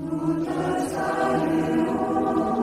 Nous te saluons.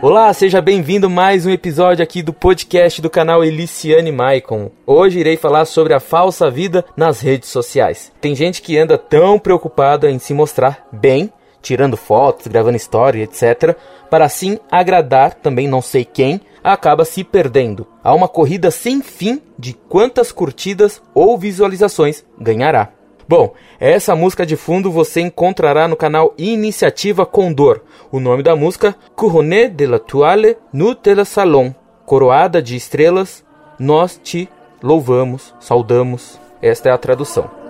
Olá, seja bem-vindo mais um episódio aqui do podcast do canal Eliciane Maicon. Hoje irei falar sobre a falsa vida nas redes sociais. Tem gente que anda tão preocupada em se mostrar bem, tirando fotos, gravando história, etc, para assim agradar também não sei quem, acaba se perdendo. Há uma corrida sem fim de quantas curtidas ou visualizações ganhará. Bom, essa música de fundo você encontrará no canal Iniciativa Condor. O nome da música, Couronne de la Toile nous de la Salon. Coroada de estrelas, nós te louvamos, saudamos. Esta é a tradução.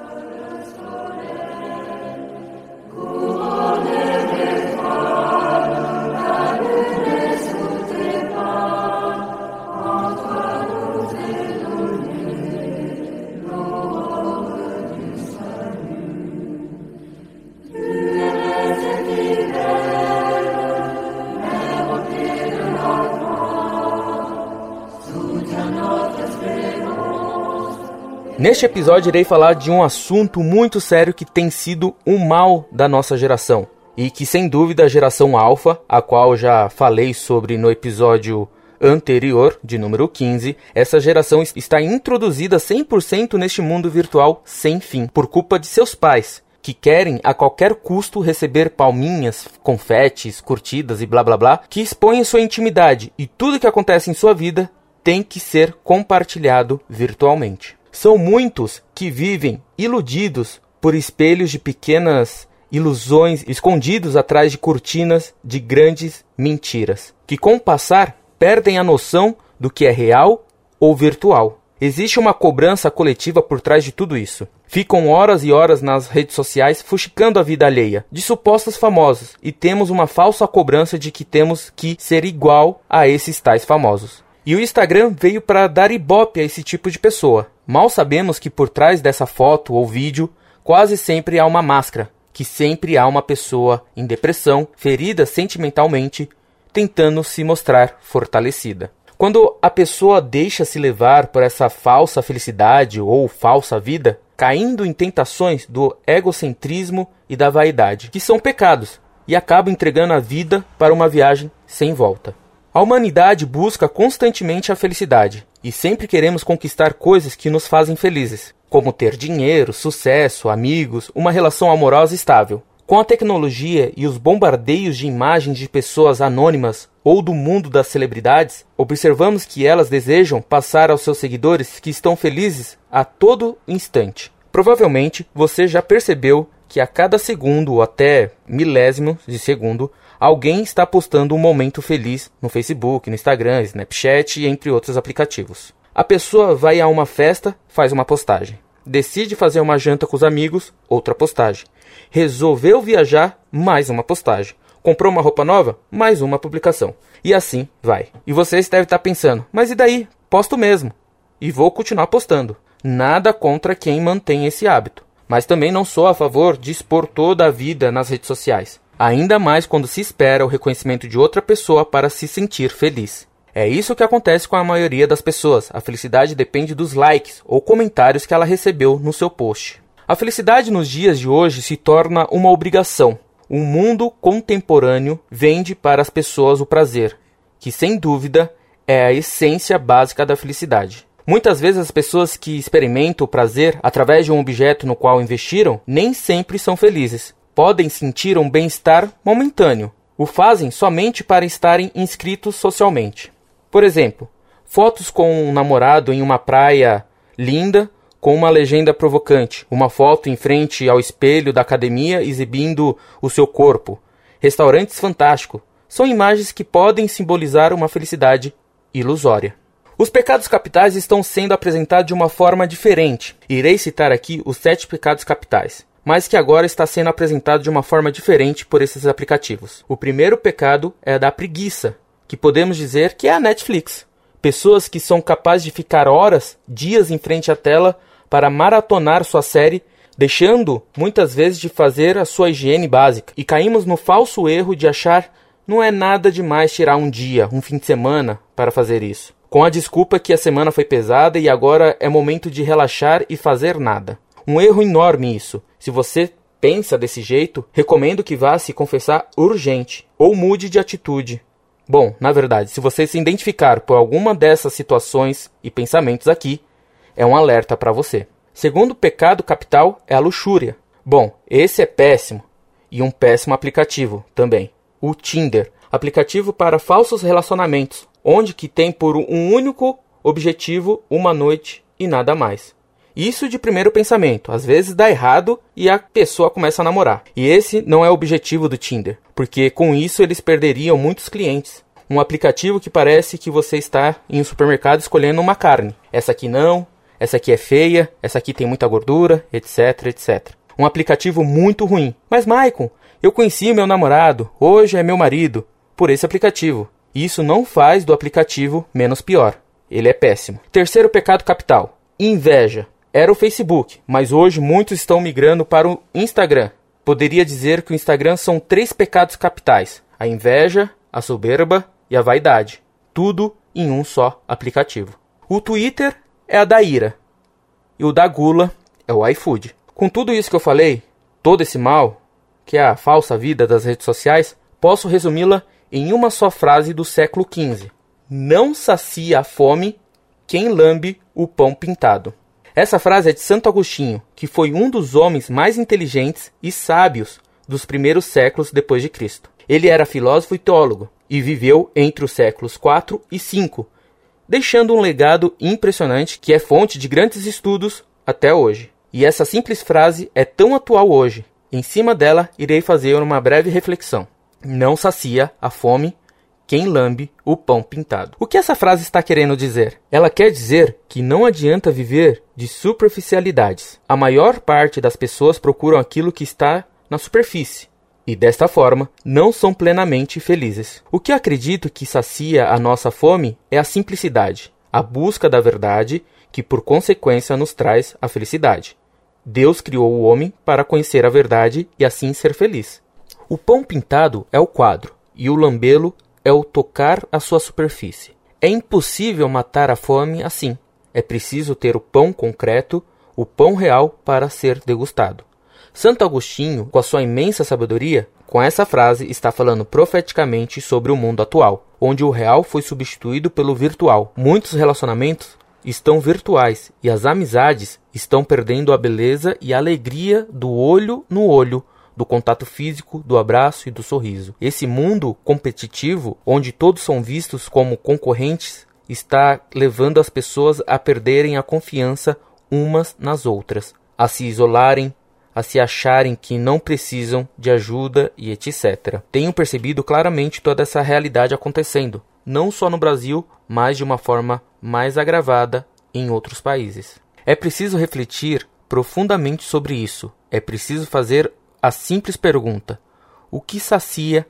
Neste episódio irei falar de um assunto muito sério que tem sido o um mal da nossa geração e que sem dúvida a geração alfa, a qual já falei sobre no episódio anterior, de número 15, essa geração está introduzida 100% neste mundo virtual sem fim, por culpa de seus pais, que querem a qualquer custo receber palminhas, confetes, curtidas e blá blá blá, que expõem sua intimidade e tudo que acontece em sua vida tem que ser compartilhado virtualmente. São muitos que vivem iludidos por espelhos de pequenas ilusões escondidos atrás de cortinas de grandes mentiras, que com o passar perdem a noção do que é real ou virtual. Existe uma cobrança coletiva por trás de tudo isso. Ficam horas e horas nas redes sociais fuxicando a vida alheia de supostos famosos e temos uma falsa cobrança de que temos que ser igual a esses tais famosos. E o Instagram veio para dar ibope a esse tipo de pessoa. Mal sabemos que por trás dessa foto ou vídeo quase sempre há uma máscara, que sempre há uma pessoa em depressão, ferida sentimentalmente, tentando se mostrar fortalecida. Quando a pessoa deixa se levar por essa falsa felicidade ou falsa vida, caindo em tentações do egocentrismo e da vaidade, que são pecados, e acaba entregando a vida para uma viagem sem volta. A humanidade busca constantemente a felicidade e sempre queremos conquistar coisas que nos fazem felizes, como ter dinheiro, sucesso, amigos, uma relação amorosa estável. Com a tecnologia e os bombardeios de imagens de pessoas anônimas ou do mundo das celebridades, observamos que elas desejam passar aos seus seguidores que estão felizes a todo instante. Provavelmente você já percebeu que a cada segundo ou até milésimo de segundo alguém está postando um momento feliz no Facebook, no Instagram, Snapchat e entre outros aplicativos. A pessoa vai a uma festa, faz uma postagem. Decide fazer uma janta com os amigos, outra postagem. Resolveu viajar, mais uma postagem. Comprou uma roupa nova, mais uma publicação. E assim vai. E vocês devem estar pensando, mas e daí? Posto mesmo. E vou continuar postando. Nada contra quem mantém esse hábito. Mas também não sou a favor de expor toda a vida nas redes sociais ainda mais quando se espera o reconhecimento de outra pessoa para se sentir feliz. É isso que acontece com a maioria das pessoas. A felicidade depende dos likes ou comentários que ela recebeu no seu post. A felicidade nos dias de hoje se torna uma obrigação. O mundo contemporâneo vende para as pessoas o prazer, que sem dúvida é a essência básica da felicidade. Muitas vezes as pessoas que experimentam o prazer através de um objeto no qual investiram nem sempre são felizes podem sentir um bem-estar momentâneo. O fazem somente para estarem inscritos socialmente. Por exemplo, fotos com um namorado em uma praia linda com uma legenda provocante, uma foto em frente ao espelho da academia exibindo o seu corpo, restaurantes fantásticos, são imagens que podem simbolizar uma felicidade ilusória. Os pecados capitais estão sendo apresentados de uma forma diferente. Irei citar aqui os sete pecados capitais mas que agora está sendo apresentado de uma forma diferente por esses aplicativos. O primeiro pecado é a da preguiça, que podemos dizer que é a Netflix. Pessoas que são capazes de ficar horas, dias em frente à tela para maratonar sua série, deixando muitas vezes de fazer a sua higiene básica. E caímos no falso erro de achar não é nada demais tirar um dia, um fim de semana para fazer isso. Com a desculpa que a semana foi pesada e agora é momento de relaxar e fazer nada. Um erro enorme isso. Se você pensa desse jeito, recomendo que vá se confessar urgente ou mude de atitude. Bom, na verdade, se você se identificar por alguma dessas situações e pensamentos aqui, é um alerta para você. Segundo pecado capital é a luxúria. Bom, esse é péssimo e um péssimo aplicativo também. O Tinder, aplicativo para falsos relacionamentos, onde que tem por um único objetivo uma noite e nada mais. Isso de primeiro pensamento, às vezes dá errado e a pessoa começa a namorar. E esse não é o objetivo do Tinder, porque com isso eles perderiam muitos clientes. Um aplicativo que parece que você está em um supermercado escolhendo uma carne. Essa aqui não, essa aqui é feia, essa aqui tem muita gordura, etc, etc. Um aplicativo muito ruim. Mas Maicon, eu conheci meu namorado, hoje é meu marido, por esse aplicativo. Isso não faz do aplicativo menos pior. Ele é péssimo. Terceiro pecado capital: inveja era o Facebook, mas hoje muitos estão migrando para o Instagram. Poderia dizer que o Instagram são três pecados capitais: a inveja, a soberba e a vaidade. Tudo em um só aplicativo. O Twitter é a da ira e o da gula é o iFood. Com tudo isso que eu falei, todo esse mal, que é a falsa vida das redes sociais, posso resumi-la em uma só frase do século XV: Não sacia a fome quem lambe o pão pintado. Essa frase é de Santo Agostinho, que foi um dos homens mais inteligentes e sábios dos primeiros séculos depois de Cristo. Ele era filósofo e teólogo e viveu entre os séculos 4 e 5, deixando um legado impressionante que é fonte de grandes estudos até hoje. E essa simples frase é tão atual hoje. Em cima dela, irei fazer uma breve reflexão. Não sacia a fome quem lambe o pão pintado. O que essa frase está querendo dizer? Ela quer dizer que não adianta viver de superficialidades. A maior parte das pessoas procuram aquilo que está na superfície e desta forma não são plenamente felizes. O que acredito que sacia a nossa fome é a simplicidade, a busca da verdade que por consequência nos traz a felicidade. Deus criou o homem para conhecer a verdade e assim ser feliz. O pão pintado é o quadro e o lambelo é o tocar a sua superfície. É impossível matar a fome assim. É preciso ter o pão concreto, o pão real, para ser degustado. Santo Agostinho, com a sua imensa sabedoria, com essa frase está falando profeticamente sobre o mundo atual, onde o real foi substituído pelo virtual. Muitos relacionamentos estão virtuais e as amizades estão perdendo a beleza e a alegria do olho no olho, do contato físico, do abraço e do sorriso. Esse mundo competitivo, onde todos são vistos como concorrentes, está levando as pessoas a perderem a confiança umas nas outras, a se isolarem, a se acharem que não precisam de ajuda e etc. Tenho percebido claramente toda essa realidade acontecendo, não só no Brasil, mas de uma forma mais agravada em outros países. É preciso refletir profundamente sobre isso. É preciso fazer a simples pergunta: o que sacia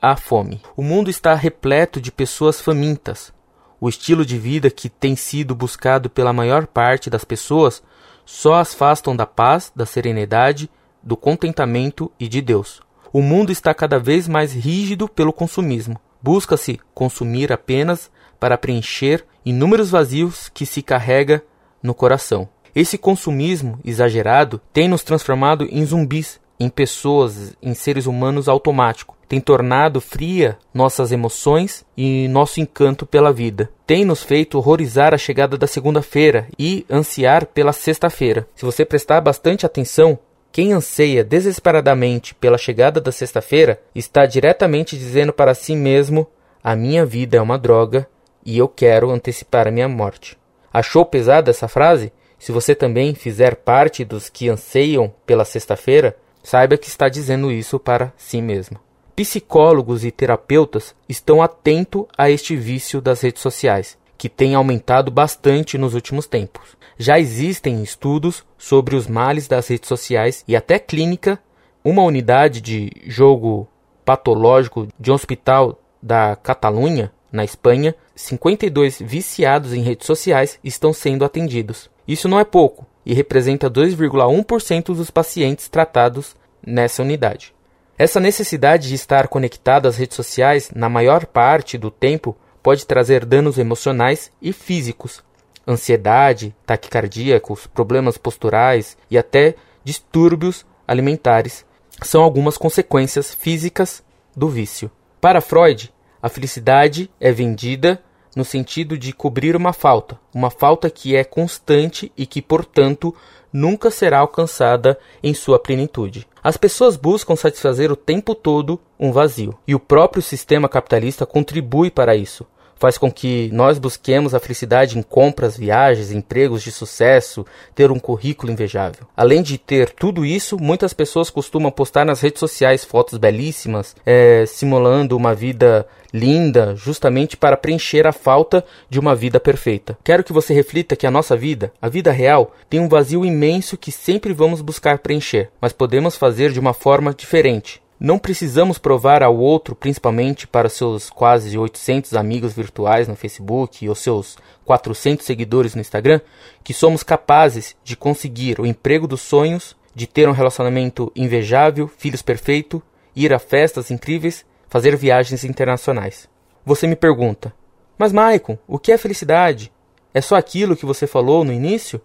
a fome? O mundo está repleto de pessoas famintas. O estilo de vida que tem sido buscado pela maior parte das pessoas só as afastam da paz, da serenidade, do contentamento e de Deus. O mundo está cada vez mais rígido pelo consumismo. Busca-se consumir apenas para preencher inúmeros vazios que se carrega no coração. Esse consumismo exagerado tem nos transformado em zumbis em pessoas, em seres humanos automático. Tem tornado fria nossas emoções e nosso encanto pela vida. Tem nos feito horrorizar a chegada da segunda-feira e ansiar pela sexta-feira. Se você prestar bastante atenção, quem anseia desesperadamente pela chegada da sexta-feira está diretamente dizendo para si mesmo: a minha vida é uma droga e eu quero antecipar a minha morte. Achou pesada essa frase? Se você também fizer parte dos que anseiam pela sexta-feira, Saiba que está dizendo isso para si mesmo. Psicólogos e terapeutas estão atentos a este vício das redes sociais, que tem aumentado bastante nos últimos tempos. Já existem estudos sobre os males das redes sociais e até clínica. Uma unidade de jogo patológico de um hospital da Catalunha, na Espanha, 52 viciados em redes sociais estão sendo atendidos. Isso não é pouco e representa 2,1% dos pacientes tratados nessa unidade. Essa necessidade de estar conectado às redes sociais na maior parte do tempo pode trazer danos emocionais e físicos, ansiedade, taquicardíacos, problemas posturais e até distúrbios alimentares são algumas consequências físicas do vício. Para Freud, a felicidade é vendida no sentido de cobrir uma falta, uma falta que é constante e que, portanto, nunca será alcançada em sua plenitude. As pessoas buscam satisfazer o tempo todo um vazio, e o próprio sistema capitalista contribui para isso faz com que nós busquemos a felicidade em compras, viagens, empregos de sucesso, ter um currículo invejável. Além de ter tudo isso, muitas pessoas costumam postar nas redes sociais fotos belíssimas, é, simulando uma vida linda, justamente para preencher a falta de uma vida perfeita. Quero que você reflita que a nossa vida, a vida real, tem um vazio imenso que sempre vamos buscar preencher, mas podemos fazer de uma forma diferente não precisamos provar ao outro, principalmente para seus quase 800 amigos virtuais no Facebook ou seus 400 seguidores no Instagram, que somos capazes de conseguir o emprego dos sonhos, de ter um relacionamento invejável, filhos perfeito, ir a festas incríveis, fazer viagens internacionais. Você me pergunta: Mas Maicon, o que é felicidade? É só aquilo que você falou no início?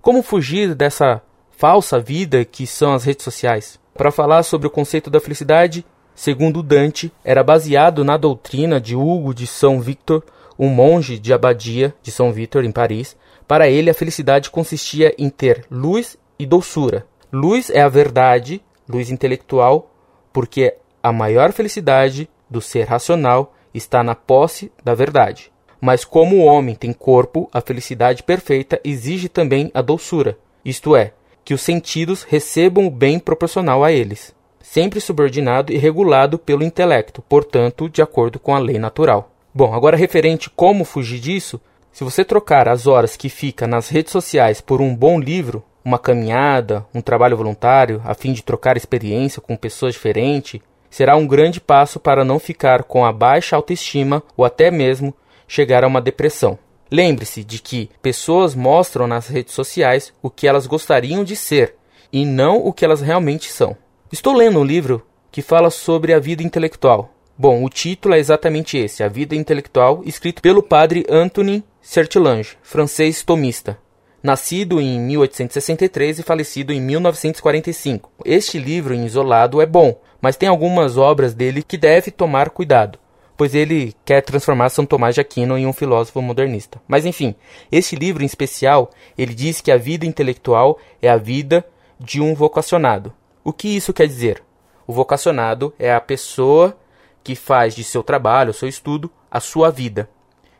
Como fugir dessa falsa vida que são as redes sociais? Para falar sobre o conceito da felicidade, segundo Dante, era baseado na doutrina de Hugo de São Victor, um monge de abadia de São Victor em Paris. Para ele, a felicidade consistia em ter luz e doçura. Luz é a verdade, luz intelectual, porque a maior felicidade do ser racional está na posse da verdade. Mas como o homem tem corpo, a felicidade perfeita exige também a doçura, isto é, que os sentidos recebam o bem proporcional a eles, sempre subordinado e regulado pelo intelecto, portanto, de acordo com a lei natural. Bom, agora referente como fugir disso, se você trocar as horas que fica nas redes sociais por um bom livro, uma caminhada, um trabalho voluntário, a fim de trocar experiência com pessoas diferentes, será um grande passo para não ficar com a baixa autoestima ou até mesmo chegar a uma depressão. Lembre-se de que pessoas mostram nas redes sociais o que elas gostariam de ser e não o que elas realmente são. Estou lendo um livro que fala sobre a vida intelectual. Bom, o título é exatamente esse, A Vida Intelectual, escrito pelo padre Anthony Sertilange, francês tomista, nascido em 1863 e falecido em 1945. Este livro em isolado é bom, mas tem algumas obras dele que deve tomar cuidado pois ele quer transformar São Tomás de Aquino em um filósofo modernista. Mas enfim, este livro em especial, ele diz que a vida intelectual é a vida de um vocacionado. O que isso quer dizer? O vocacionado é a pessoa que faz de seu trabalho, seu estudo, a sua vida.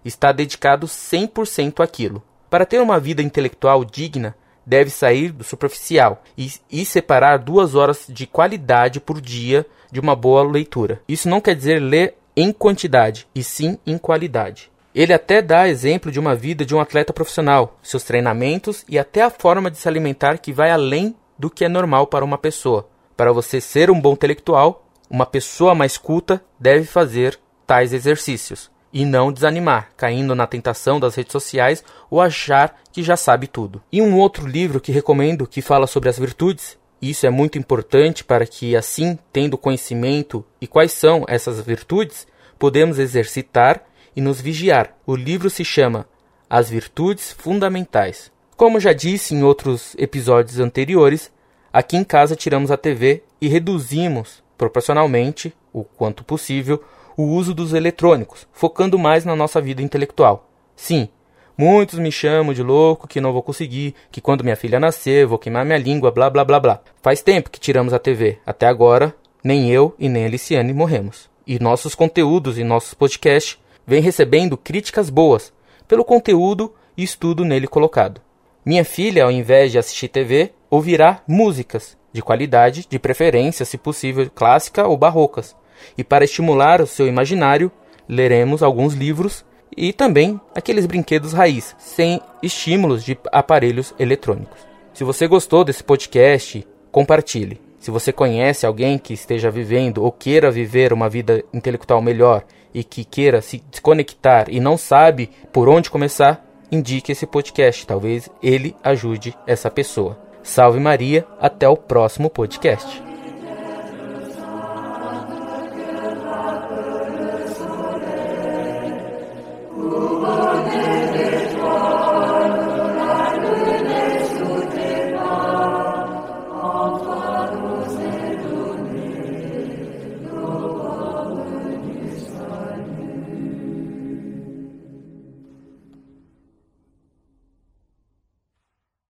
Está dedicado 100% àquilo. Para ter uma vida intelectual digna, deve sair do superficial e, e, separar duas horas de qualidade por dia de uma boa leitura. Isso não quer dizer ler em quantidade e sim em qualidade. Ele até dá exemplo de uma vida de um atleta profissional, seus treinamentos e até a forma de se alimentar que vai além do que é normal para uma pessoa. Para você ser um bom intelectual, uma pessoa mais culta deve fazer tais exercícios e não desanimar, caindo na tentação das redes sociais ou achar que já sabe tudo. E um outro livro que recomendo que fala sobre as virtudes isso é muito importante para que, assim, tendo conhecimento e quais são essas virtudes, podemos exercitar e nos vigiar. O livro se chama As Virtudes Fundamentais. Como já disse em outros episódios anteriores, aqui em casa tiramos a TV e reduzimos proporcionalmente, o quanto possível, o uso dos eletrônicos, focando mais na nossa vida intelectual. Sim, Muitos me chamam de louco, que não vou conseguir, que quando minha filha nascer vou queimar minha língua, blá blá blá blá. Faz tempo que tiramos a TV. Até agora, nem eu e nem a Liciane morremos. E nossos conteúdos e nossos podcasts vêm recebendo críticas boas pelo conteúdo e estudo nele colocado. Minha filha, ao invés de assistir TV, ouvirá músicas de qualidade, de preferência, se possível, clássica ou barrocas. E para estimular o seu imaginário, leremos alguns livros e também aqueles brinquedos raiz, sem estímulos de aparelhos eletrônicos. Se você gostou desse podcast, compartilhe. Se você conhece alguém que esteja vivendo ou queira viver uma vida intelectual melhor e que queira se desconectar e não sabe por onde começar, indique esse podcast. Talvez ele ajude essa pessoa. Salve Maria, até o próximo podcast.